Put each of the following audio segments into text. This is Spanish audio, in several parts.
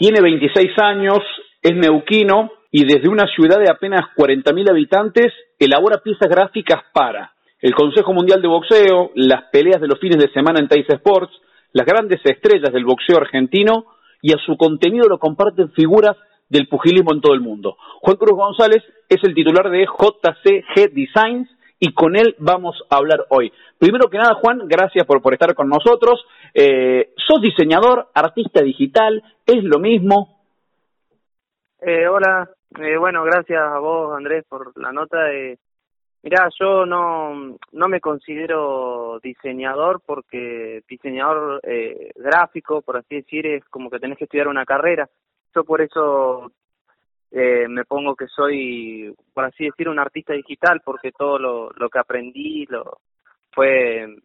Tiene 26 años, es neuquino y desde una ciudad de apenas 40.000 habitantes elabora piezas gráficas para el Consejo Mundial de Boxeo, las peleas de los fines de semana en Tais Sports, las grandes estrellas del boxeo argentino y a su contenido lo comparten figuras del pugilismo en todo el mundo. Juan Cruz González es el titular de JCG Designs y con él vamos a hablar hoy. Primero que nada, Juan, gracias por, por estar con nosotros. Eh, ¿Sos diseñador, artista digital? ¿Es lo mismo? Eh, hola, eh, bueno, gracias a vos, Andrés, por la nota. Eh, mirá, yo no, no me considero diseñador porque diseñador eh, gráfico, por así decir, es como que tenés que estudiar una carrera. Yo por eso eh, me pongo que soy, por así decir, un artista digital porque todo lo, lo que aprendí lo fue,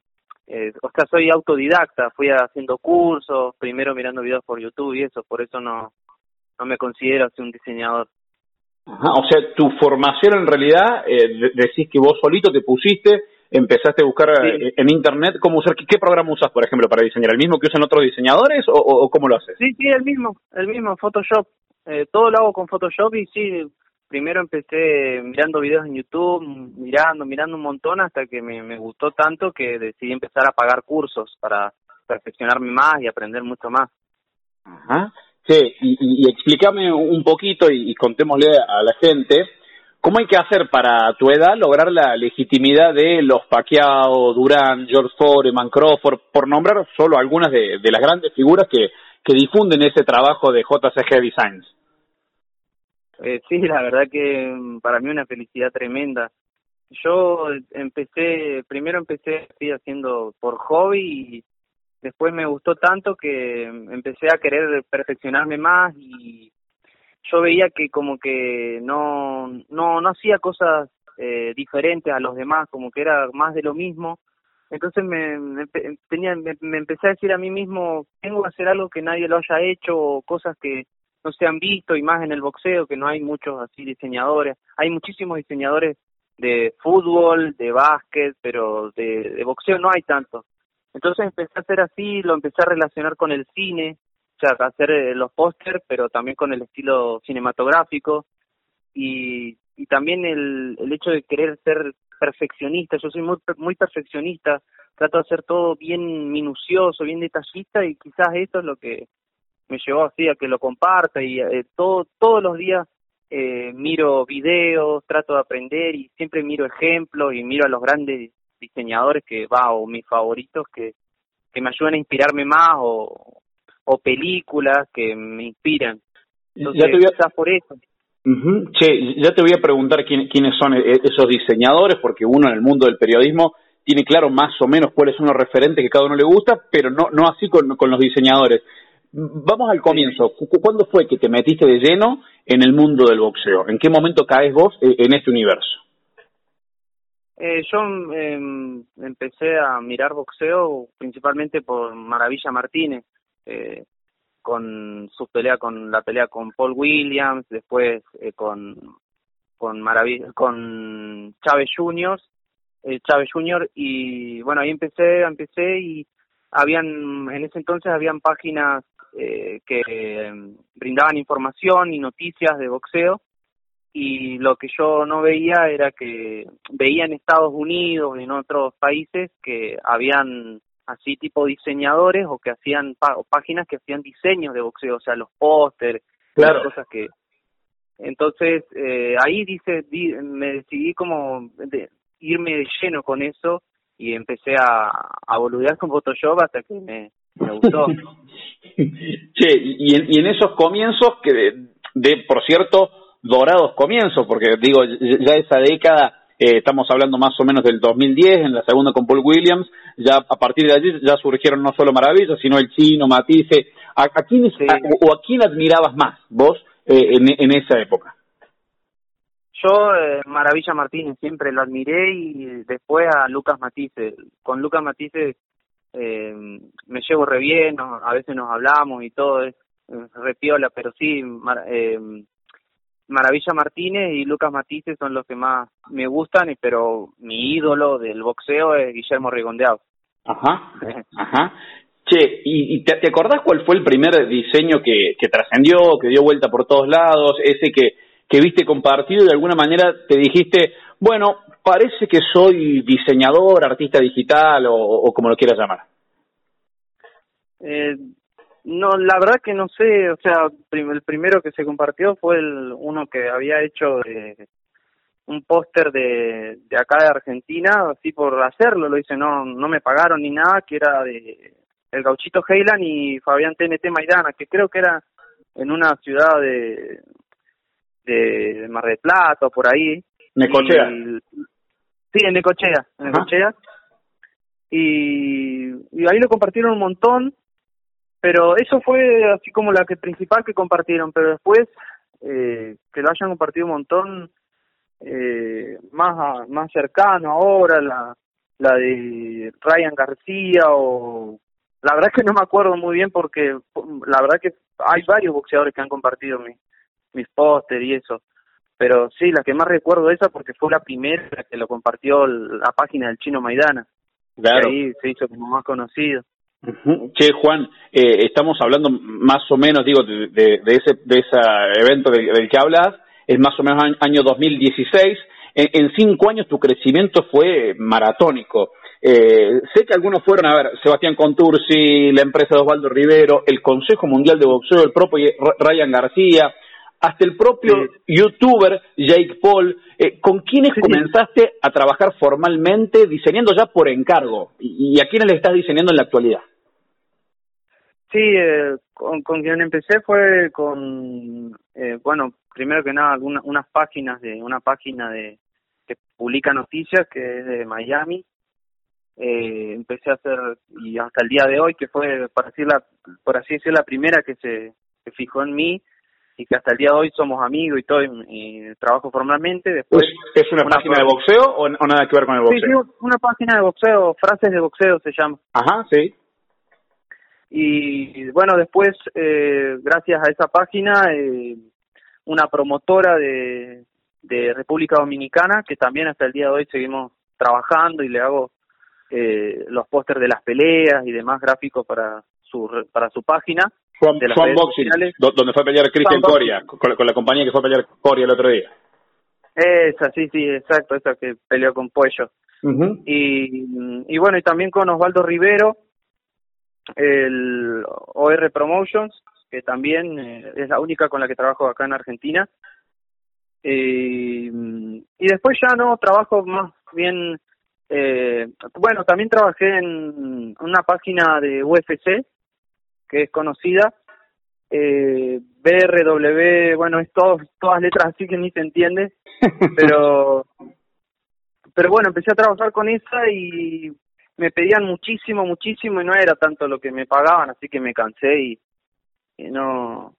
eh, o sea, soy autodidacta, fui haciendo cursos, primero mirando videos por YouTube y eso, por eso no, no me considero así un diseñador. Ajá, o sea, tu formación en realidad, eh, decís que vos solito te pusiste, empezaste a buscar Sí. eh, en internet cómo usar, ¿qué, qué programa usas, por ejemplo, para diseñar? ¿El mismo que usan otros diseñadores o, o- o cómo lo haces? Sí, sí, el mismo, el mismo, Photoshop. Eh, todo lo hago con Photoshop y sí, primero empecé mirando videos en YouTube, mirando, mirando un montón hasta que me, gustó tanto que decidí empezar a pagar cursos para perfeccionarme más y aprender mucho más. Ajá. Sí, y, y- y explícame un poquito y, contémosle a la gente cómo hay que hacer para tu edad lograr la legitimidad de los Pacquiao, Durán, George Foreman, Crawford, por nombrar solo algunas de, de las grandes figuras que, que difunden ese trabajo de JCG Designs. Eh, sí, la verdad que mm, para mí una felicidad tremenda. Yo empecé, primero empecé así haciendo por hobby y después me gustó tanto que empecé a querer perfeccionarme más y yo veía que como que no no no hacía cosas eh, diferentes a los demás, como que era más de lo mismo. Entonces me, me tenía me, me empecé a decir a mí mismo, tengo que hacer algo que nadie lo haya hecho o cosas que no se han visto y más en el boxeo que no hay muchos así diseñadores. Hay muchísimos diseñadores de fútbol, de básquet, pero de, boxeo no hay tanto. Entonces empecé a hacer así, lo empecé a relacionar con el cine, o sea, a hacer eh, los póster, pero también con el estilo cinematográfico y, y también el, el hecho de querer ser perfeccionista. Yo soy muy, muy perfeccionista, trato de hacer todo bien minucioso, bien detallista y quizás eso es lo que me llevó así a que lo comparta y eh, todo, todos los días eh, miro videos, trato de aprender y siempre miro ejemplos y miro a los grandes diseñadores que va o mis favoritos que, que me ayudan a inspirarme más o, o películas que me inspiran. Entonces, Ya te voy a- por eso. Che, ya te voy a preguntar quién- quiénes son e- esos diseñadores, porque uno en el mundo del periodismo tiene claro más o menos cuáles son los referentes que cada uno le gusta, pero no, no así con, con los diseñadores. Vamos al comienzo. Cu- cu- ¿Cuándo fue que te metiste de lleno en el mundo del boxeo? ¿En qué momento caes vos eh, en este universo? Eh, yo em, empecé a mirar boxeo principalmente por Maravilla Martínez, eh, con su pelea con la pelea con Paul Williams, después eh, con con Maravilla, con Chávez Junior, eh, Chávez Junior y bueno ahí empecé, empecé y habían en ese entonces habían páginas eh, que em, brindaban información y noticias de boxeo y lo que yo no veía era que veía en Estados Unidos y en otros países que habían así tipo diseñadores o que hacían o páginas que hacían diseños de boxeo, o sea, los pósteres, Claro. las cosas que entonces eh, ahí dice di- me decidí como de irme de lleno con eso y empecé a, a boludear con Photoshop hasta que me, me gustó. che, y en, y en esos comienzos, que de, de, por cierto, dorados comienzos, porque digo, ya esa década, eh, estamos hablando más o menos del 2010, en la segunda con Paul Williams, ya a partir de allí ya surgieron no solo maravillas, sino el chino, Matisse. ¿A, a quién, Sí. a- o a quién admirabas más vos eh, en, en esa época? Yo, eh, Maravilla Martínez, siempre lo admiré y después a Lucas Matisse. Con Lucas Matisse eh, me llevo re bien, a veces nos hablamos y todo, es es re piola, pero sí, Mar- eh, Maravilla Martínez y Lucas Matisse son los que más me gustan, pero mi ídolo del boxeo es Guillermo Rigondeado. Ajá, ajá. Che, ¿y, te, acordás cuál fue el primer diseño que, que trascendió, que dio vuelta por todos lados, ese que, que viste compartido y de alguna manera te dijiste, bueno, parece que soy diseñador, artista digital o, como lo quieras llamar? Eh, no, la verdad que no sé, o sea, el primero que se compartió fue el uno que había hecho de un póster de, de acá de Argentina, así por hacerlo, lo hice, no, no me pagaron ni nada, que era de el gauchito Heilan y Fabián TNT Maidana, que creo que era en una ciudad de, de, Mar del Plata o por ahí. Necochea. Sí, en Necochea, en Necochea. Y, y ahí lo compartieron un montón, pero eso fue así como la que principal que compartieron, pero después eh, que lo hayan compartido un montón eh, más más cercano ahora la la de Ryan García o la verdad es que no me acuerdo muy bien porque la verdad que hay varios boxeadores que han compartido mi, mis póster y eso. Pero sí, la que más recuerdo esa porque fue la primera que lo compartió la página del Chino Maidana. Claro. ahí se hizo como más conocido. Che, Juan, eh, estamos hablando más o menos, digo, de, de, ese de ese evento del, del, que hablas, es más o menos año 2016. En, en cinco años tu crecimiento fue maratónico. Eh, sé que algunos fueron, a ver, Sebastián Contursi, la empresa de Osvaldo Rivero, el Consejo Mundial de Boxeo, el propio Ryan García, hasta el propio youtuber Jake Paul. Eh, ¿Con quiénes comenzaste a trabajar formalmente diseñando ya por encargo? ¿Y, a quiénes le estás diseñando en la actualidad? Sí, eh, con, quien empecé fue con, eh, bueno, primero que nada, unas páginas de, una página de que publica noticias que es de Miami, eh, empecé a hacer y hasta el día de hoy que fue para decir la, por así decir la primera que se, fijó en mí y que hasta el día de hoy somos amigos y todo y, trabajo formalmente después es una, página de boxeo o, nada que ver con el boxeo sí, una página de boxeo frases de boxeo se llama ajá sí y bueno después eh, gracias a esa página eh, una promotora de de República Dominicana que también hasta el día de hoy seguimos trabajando y le hago eh, los pósters de las peleas y demás gráficos para su para su página. Juan, de Boxing, donde fue a pelear Cristian Coria, con, la compañía que fue a pelear Coria el otro día. Esa, sí, sí, exacto, esa que peleó con Pollo. y, y bueno, y también con Osvaldo Rivero, el OR Promotions, que también eh, es la única con la que trabajo acá en Argentina. Eh, y después ya no trabajo más bien eh, bueno, también trabajé en una página de UFC que es conocida, eh, BRW, bueno, es todo, todas letras así que ni se entiende, pero, pero bueno, empecé a trabajar con esa y me pedían muchísimo, muchísimo y no era tanto lo que me pagaban, así que me cansé y, no,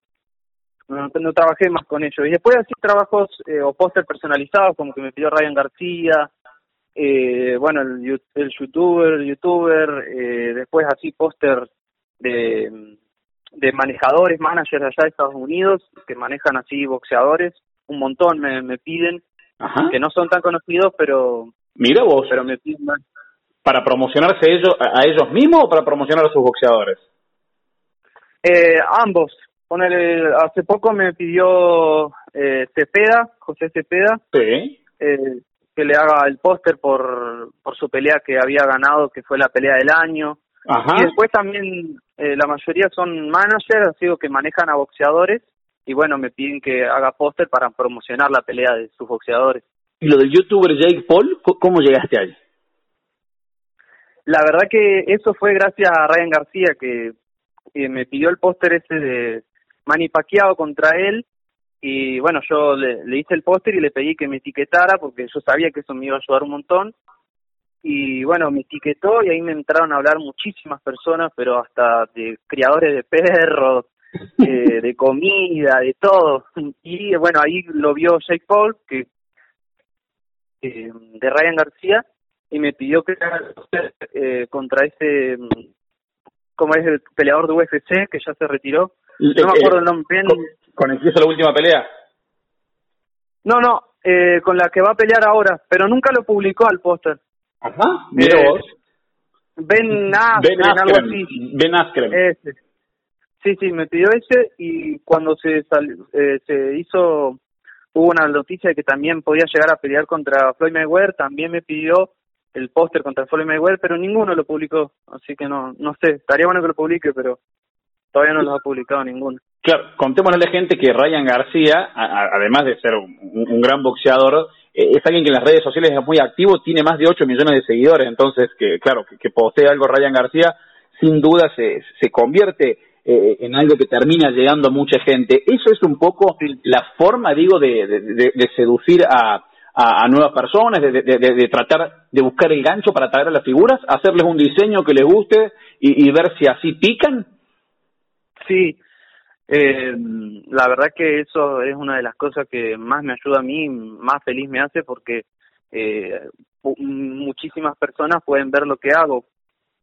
no, no, trabajé más con ellos. Y después así trabajos eh, o póster personalizados, como que me pidió Ryan García, eh, bueno, el, el youtuber, youtuber, eh, después así póster de, de manejadores, managers allá de Estados Unidos, que manejan así boxeadores, un montón me, me piden, que no son tan conocidos, pero... Mira vos. Pero me piden ¿Para promocionarse ellos, a ellos mismos o para promocionar a sus boxeadores? Eh, ambos. Ponele, hace poco me pidió eh, Cepeda, José Cepeda. Sí. Eh, que le haga el póster por, por su pelea que había ganado, que fue la pelea del año. Y después también eh, la mayoría son managers, así que manejan a boxeadores y bueno, me piden que haga póster para promocionar la pelea de sus boxeadores. ¿Y lo del youtuber Jake Paul, cómo llegaste ahí? La verdad que eso fue gracias a Ryan García que me pidió el póster ese de Manny Pacquiao contra él y bueno, yo le, hice el póster y le pedí que me etiquetara porque yo sabía que eso me iba a ayudar un montón. Y bueno, me etiquetó y ahí me entraron a hablar muchísimas personas, pero hasta de criadores de perros, eh, de comida, de todo. Y bueno, ahí lo vio Jake Paul, que eh, de Ryan García, y me pidió que eh, contra ese, como es el peleador de UFC, que ya se retiró. No me acuerdo el nombre bien. ¿Con el que hizo la última pelea? No, no, eh, con la que va a pelear ahora, pero nunca lo publicó al póster. Ajá, mira eh, vos. Ben Askren, algo así. Ben Askren. Ese. Sí, sí, me pidió ese y cuando se eh, se hizo hubo una noticia de que también podía llegar a pelear contra Floyd Mayweather, también me pidió el póster contra Floyd Mayweather, pero ninguno lo publicó, así que no no sé, estaría bueno que lo publique, pero todavía no lo ha publicado ninguno. Claro, contémosle a la gente que Ryan García, además de ser un, gran boxeador, eh, es alguien que en las redes sociales es muy activo, tiene más de 8 millones de seguidores, entonces que claro, que, que posee algo Ryan García, sin duda se, se convierte eh, en algo que termina llegando a mucha gente. Eso es un poco la forma, digo, de, de, seducir a, a, nuevas personas, de, de, tratar de buscar el gancho para atraer a las figuras, hacerles un diseño que les guste y, ver si así pican. Sí, eh, la verdad que eso es una de las cosas que más me ayuda a mí, más feliz me hace porque eh, muchísimas personas pueden ver lo que hago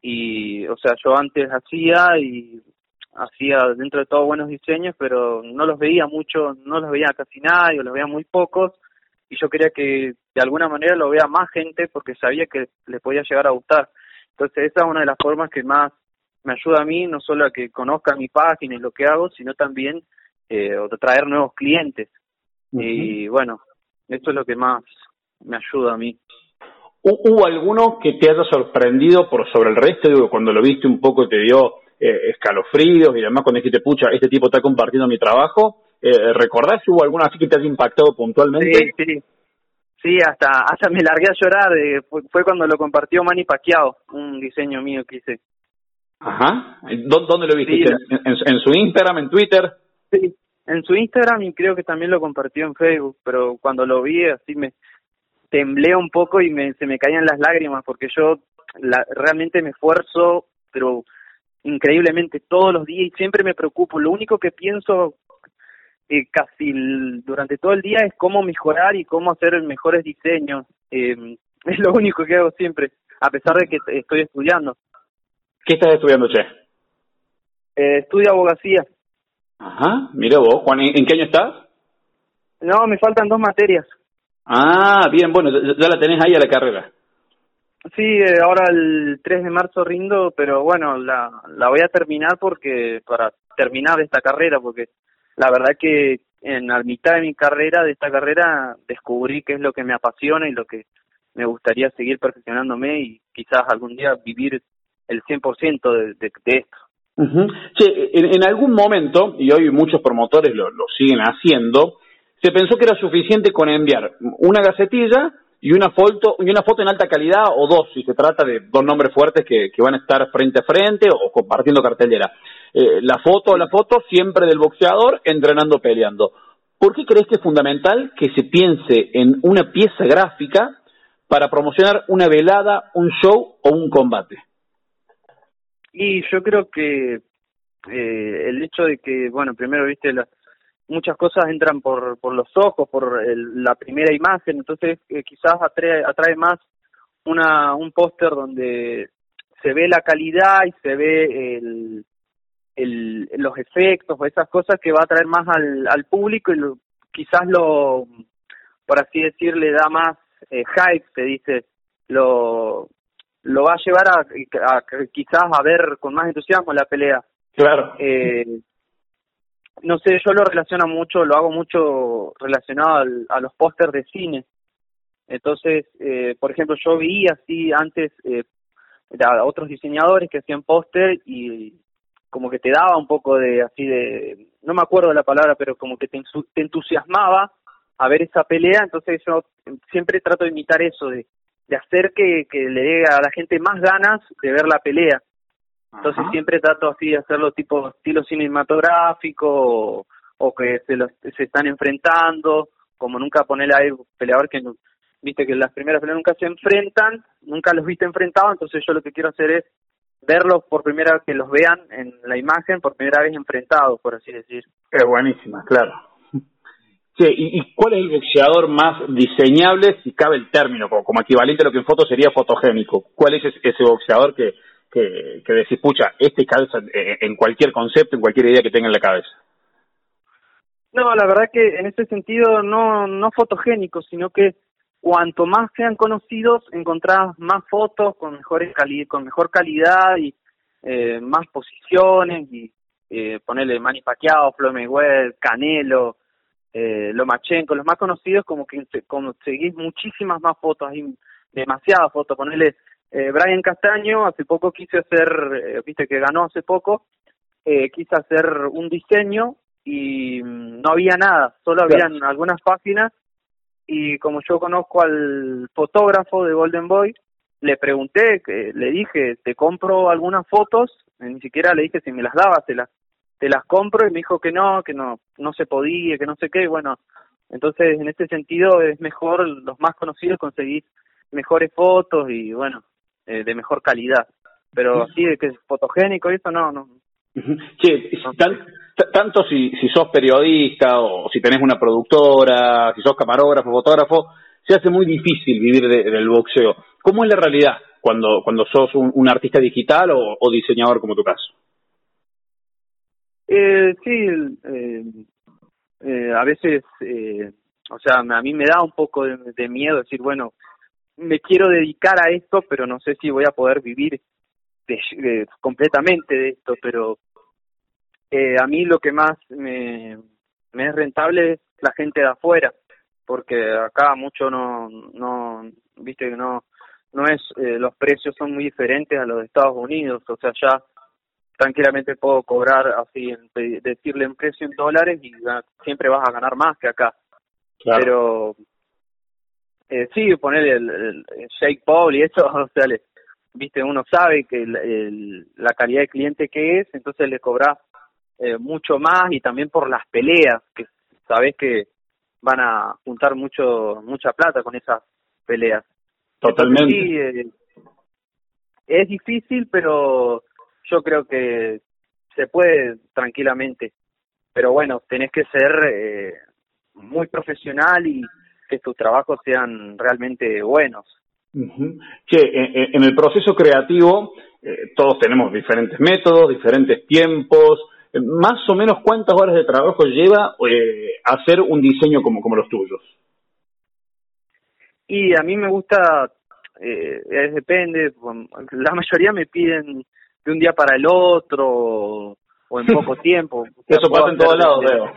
y, o sea, yo antes hacía y hacía dentro de todo buenos diseños, pero no los veía mucho, no los veía casi nadie, o los veía muy pocos, y yo quería que de alguna manera lo vea más gente porque sabía que le podía llegar a gustar. Entonces esa es una de las formas que más me ayuda a mí, no solo a que conozcan mi página y lo que hago, sino también eh, traer nuevos clientes. Y bueno, esto es lo que más me ayuda a mí. ¿Hubo alguno que te haya sorprendido por sobre el resto? Digo, cuando lo viste un poco te dio eh, escalofríos y además cuando dijiste, pucha, este tipo está compartiendo mi trabajo, eh, ¿recordás si hubo alguna así que te haya impactado puntualmente? Sí, sí. Sí, hasta, hasta me largué a llorar. Eh, fue, cuando lo compartió Manny Pacquiao, un diseño mío que hice. Ajá. ¿Dónde, lo viste? ¿En, su Instagram, en Twitter? Sí, en su Instagram y creo que también lo compartió en Facebook, pero cuando lo vi así me temblé un poco y me, se me caían las lágrimas porque yo la, realmente me esfuerzo, pero increíblemente todos los días y siempre me preocupo. Lo único que pienso eh, casi durante todo el día es cómo mejorar y cómo hacer mejores diseños. Eh, es lo único que hago siempre, a pesar de que estoy estudiando. ¿Qué estás estudiando, Che? Eh, estudio abogacía. Ajá, mira vos, Juan, ¿en qué año estás? No, me faltan dos materias. Ah, bien, bueno, ya la tenés ahí a la carrera. Sí, eh, ahora el 3 de marzo rindo, pero bueno, la, la voy a terminar porque para terminar esta carrera, porque la verdad que en la mitad de mi carrera, de esta carrera, descubrí qué es lo que me apasiona y lo que me gustaría seguir perfeccionándome y quizás algún día vivir el 100% de, de, de esto. en, en, algún momento, y hoy muchos promotores lo, siguen haciendo, se pensó que era suficiente con enviar una gacetilla y una foto y una foto en alta calidad o dos si se trata de dos nombres fuertes que, van a estar frente a frente o compartiendo cartelera. Eh, la foto la foto siempre del boxeador entrenando peleando. ¿por qué crees que es fundamental que se piense en una pieza gráfica para promocionar una velada un show o un combate y yo creo que eh, el hecho de que bueno primero viste la muchas cosas entran por, por los ojos, por la primera imagen, entonces eh, quizás atrae, atrae más una, un póster donde se ve la calidad y se ve el, el, los efectos o esas cosas que va a atraer más al, al público y quizás lo, por así decir, le da más eh, hype, se dice, lo, lo va a llevar a, a, quizás a ver con más entusiasmo la pelea. Claro. Eh, no sé, yo lo relaciono mucho, lo hago mucho relacionado a los pósters de cine. Entonces, eh, por ejemplo, yo vi así antes eh, a otros diseñadores que hacían póster y como que te daba un poco de así de, no me acuerdo la palabra, pero como que te, te entusiasmaba a ver esa pelea, entonces yo siempre trato de imitar eso, de, de hacer que, que le dé a la gente más ganas de ver la pelea. Entonces siempre trato así de hacerlo tipo estilo cinematográfico o, que se, los, se están enfrentando, como nunca ponerle a peleador que viste que las primeras peleas nunca se enfrentan, nunca los viste enfrentados, entonces yo lo que quiero hacer es verlos por primera vez, que los vean en la imagen por primera vez enfrentados, por así decir. Es buenísima, claro. Sí, ¿y, cuál es el boxeador más diseñable, si cabe el término, como, como equivalente a lo que en foto sería fotogénico? ¿Cuál es ese boxeador que, que, que decís, pucha, este calza en cualquier concepto, en cualquier idea que tenga en la cabeza? No, la verdad que en este sentido no, no fotogénico, sino que cuanto más sean conocidos, encontrás más fotos con, mejores cali con mejor calidad y eh, más posiciones y eh, ponerle Manny Pacquiao, Floyd Mayweather, Canelo, eh, Lomachenko, los más conocidos como que conseguís muchísimas más fotos, hay demasiadas fotos, ponerle eh, Brian Castaño, hace poco quise hacer, eh, viste que ganó hace poco, eh, quise hacer un diseño y mm, no había nada, solo habían algunas páginas y como yo conozco al fotógrafo de Golden Boy, le pregunté, le dije, te compro algunas fotos, ni siquiera le dije si me las daba, te las, te las compro y me dijo que no, que no, no se podía, que no sé qué, bueno, entonces en este sentido es mejor los más conocidos conseguir mejores fotos y bueno, eh, de mejor calidad. Pero así de que es fotogénico y eso no, no. Che, tanto si, si sos periodista o si tenés una productora, si sos camarógrafo, fotógrafo, se hace muy difícil vivir del boxeo. ¿Cómo es la realidad cuando, cuando sos un, artista digital o, diseñador como tu caso? Eh, sí, eh, eh, a veces, eh, o sea, a mí me da un poco de miedo decir, bueno, me quiero dedicar a esto, pero no sé si voy a poder vivir de, completamente de esto, pero a mí lo que más me, es rentable es la gente de afuera, porque acá mucho no, no, viste que no, no es, los precios son muy diferentes a los de Estados Unidos, o sea, ya tranquilamente puedo cobrar así, decirle un precio en dólares y siempre vas a ganar más que acá. Pero eh, sí, poner el, el, Shake Paul y eso, o sea, le, viste, uno sabe que la calidad de cliente que es, entonces le cobras eh, mucho más y también por las peleas, que sabes que van a juntar mucho mucha plata con esas peleas. Totalmente. sí, eh, es difícil, pero yo creo que se puede tranquilamente. Pero bueno, tenés que ser eh, muy profesional y que tus trabajos sean realmente buenos. Che, en, el proceso creativo eh, todos tenemos diferentes métodos, diferentes tiempos. Eh, más o menos cuántas horas de trabajo lleva eh, hacer un diseño como, como los tuyos. Y a mí me gusta, eh, depende, la mayoría me piden de un día para el otro o en poco tiempo. Eso pasa en todos lados, veo.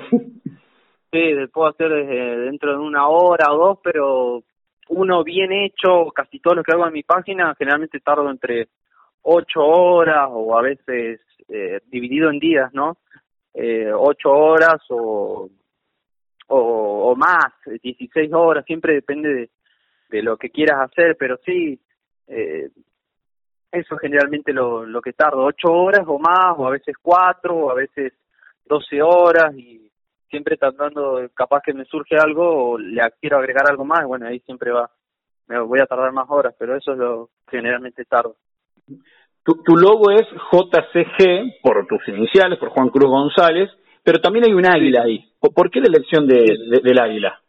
Sí, puedo hacer desde dentro de una hora o dos, pero uno bien hecho, casi todo lo que hago en mi página, generalmente tardo entre ocho horas o a veces eh, dividido en días, ¿no? Eh, ocho horas o, o, o más, dieciséis horas, siempre depende de, de lo que quieras hacer, pero sí, eh, eso generalmente lo, lo que tardo, ocho horas o más, o a veces cuatro, o a veces doce horas, y siempre tratando, capaz que me surge algo o le quiero agregar algo más, bueno, ahí siempre va, me voy a tardar más horas, pero eso es lo generalmente tardo. Tu, tu logo es JCG por tus iniciales, por Juan Cruz González, pero también hay un águila ahí. ¿Por qué la elección de, del águila?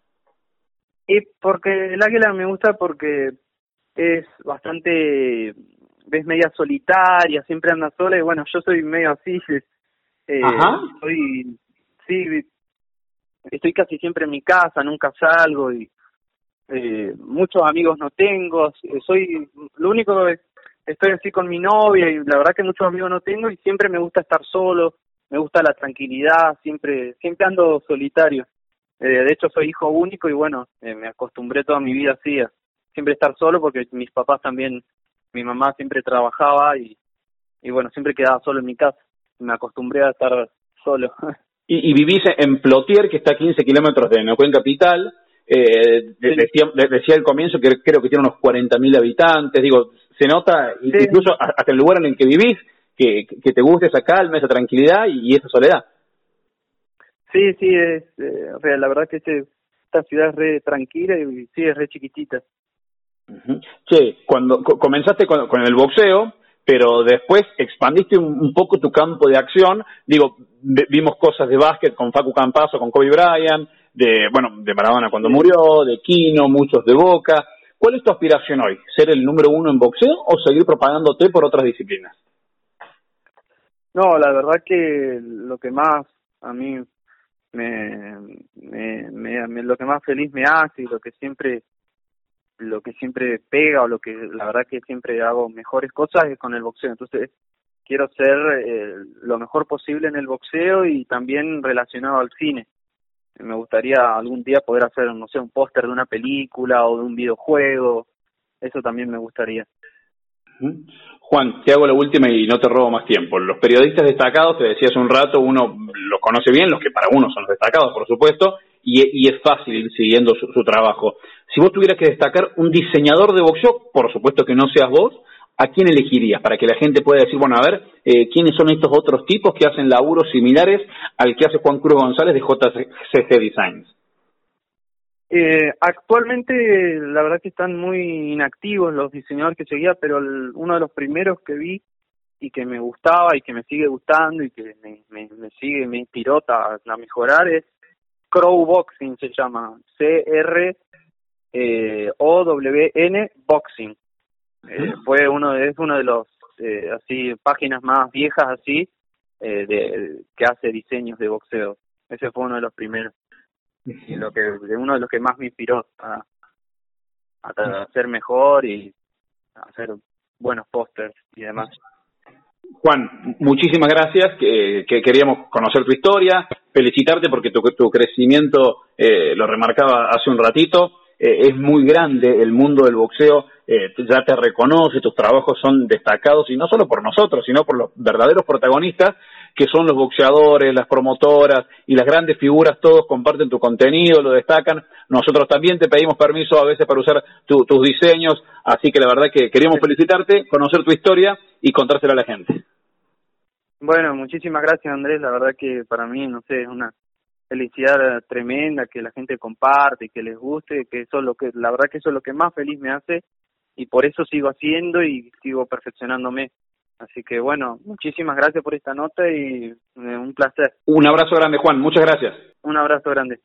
Y porque el águila me gusta porque es bastante, ves media solitaria, siempre anda sola y bueno, yo soy medio así, eh, soy, sí, estoy casi siempre en mi casa, nunca salgo y eh, muchos amigos no tengo, eh, soy lo único que estoy así con mi novia y la verdad que muchos amigos no tengo y siempre me gusta estar solo, me gusta la tranquilidad, siempre siempre ando solitario. Eh, de hecho soy hijo único y bueno, eh, me acostumbré toda mi vida así a siempre estar solo porque mis papás también, mi mamá siempre trabajaba y, y bueno, siempre quedaba solo en mi casa. Me acostumbré a estar solo. y, y vivís en Plotier, que está a 15 kilómetros de Neuquén Capital. Eh, decía, decía al comienzo que creo que tiene unos 40.000 habitantes. Digo, se nota incluso hasta el lugar en el que vivís que, que te gusta esa calma, esa tranquilidad y, esa soledad. Sí, sí, es, eh, o sea, la verdad que este, esta ciudad es re tranquila y sí, es re chiquitita. Che, cuando comenzaste con, con el boxeo, pero después expandiste un, poco tu campo de acción. Digo, vimos cosas de básquet con Facu Campazo, con Kobe Bryant, de, bueno, de Maradona cuando murió, de Kino, muchos de Boca. ¿Cuál es tu aspiración hoy? ¿Ser el número uno en boxeo o seguir propagándote por otras disciplinas? No, la verdad que lo que más a mí me, me, me, lo que más feliz me hace y lo que siempre lo que siempre pega o lo que la verdad que siempre hago mejores cosas es con el boxeo. Entonces quiero ser eh, lo mejor posible en el boxeo y también relacionado al cine. Me gustaría algún día poder hacer, no sé, un póster de una película o de un videojuego. Eso también me gustaría. Juan, te hago la última y no te robo más tiempo. Los periodistas destacados, te decía hace un rato, uno los conoce bien, los que para uno son los destacados, por supuesto, y, es fácil ir siguiendo su, trabajo. Si vos tuvieras que destacar un diseñador de boxeo, por supuesto que no seas vos, ¿a quién elegirías? Para que la gente pueda decir, bueno, a ver, eh, ¿quiénes son estos otros tipos que hacen laburos similares al que hace Juan Cruz González de JCG Designs? Eh, actualmente, la verdad que están muy inactivos los diseñadores que seguía, pero uno de los primeros que vi y que me gustaba y que me sigue gustando y que me, me, sigue, me inspiró a, mejorar es Crow Boxing, se llama C-R-O-W-N eh, Boxing. Eh, fue uno de, es uno de los eh, así páginas más viejas así eh, de, que hace diseños de boxeo. Ese fue uno de los primeros y lo que uno de los que más me inspiró a, a hacer mejor y a hacer buenos pósters y demás. Juan, muchísimas gracias, que, queríamos conocer tu historia, felicitarte porque tu, tu crecimiento, eh, lo remarcaba hace un ratito, eh, es muy grande el mundo del boxeo, eh, ya te reconoce, tus trabajos son destacados y no solo por nosotros, sino por los verdaderos protagonistas que son los boxeadores, las promotoras y las grandes figuras, todos comparten tu contenido, lo destacan. Nosotros también te pedimos permiso a veces para usar tus diseños, así que la verdad que queríamos felicitarte, conocer tu historia y contársela a la gente. Bueno, muchísimas gracias Andrés, la verdad que para mí, no sé, es una felicidad tremenda que la gente comparte, que les guste, que eso es lo que, la verdad que eso es lo que más feliz me hace y por eso sigo haciendo y sigo perfeccionándome. Así que bueno, muchísimas gracias por esta nota y eh, un placer. Un abrazo grande, Juan. Muchas gracias. Un abrazo grande.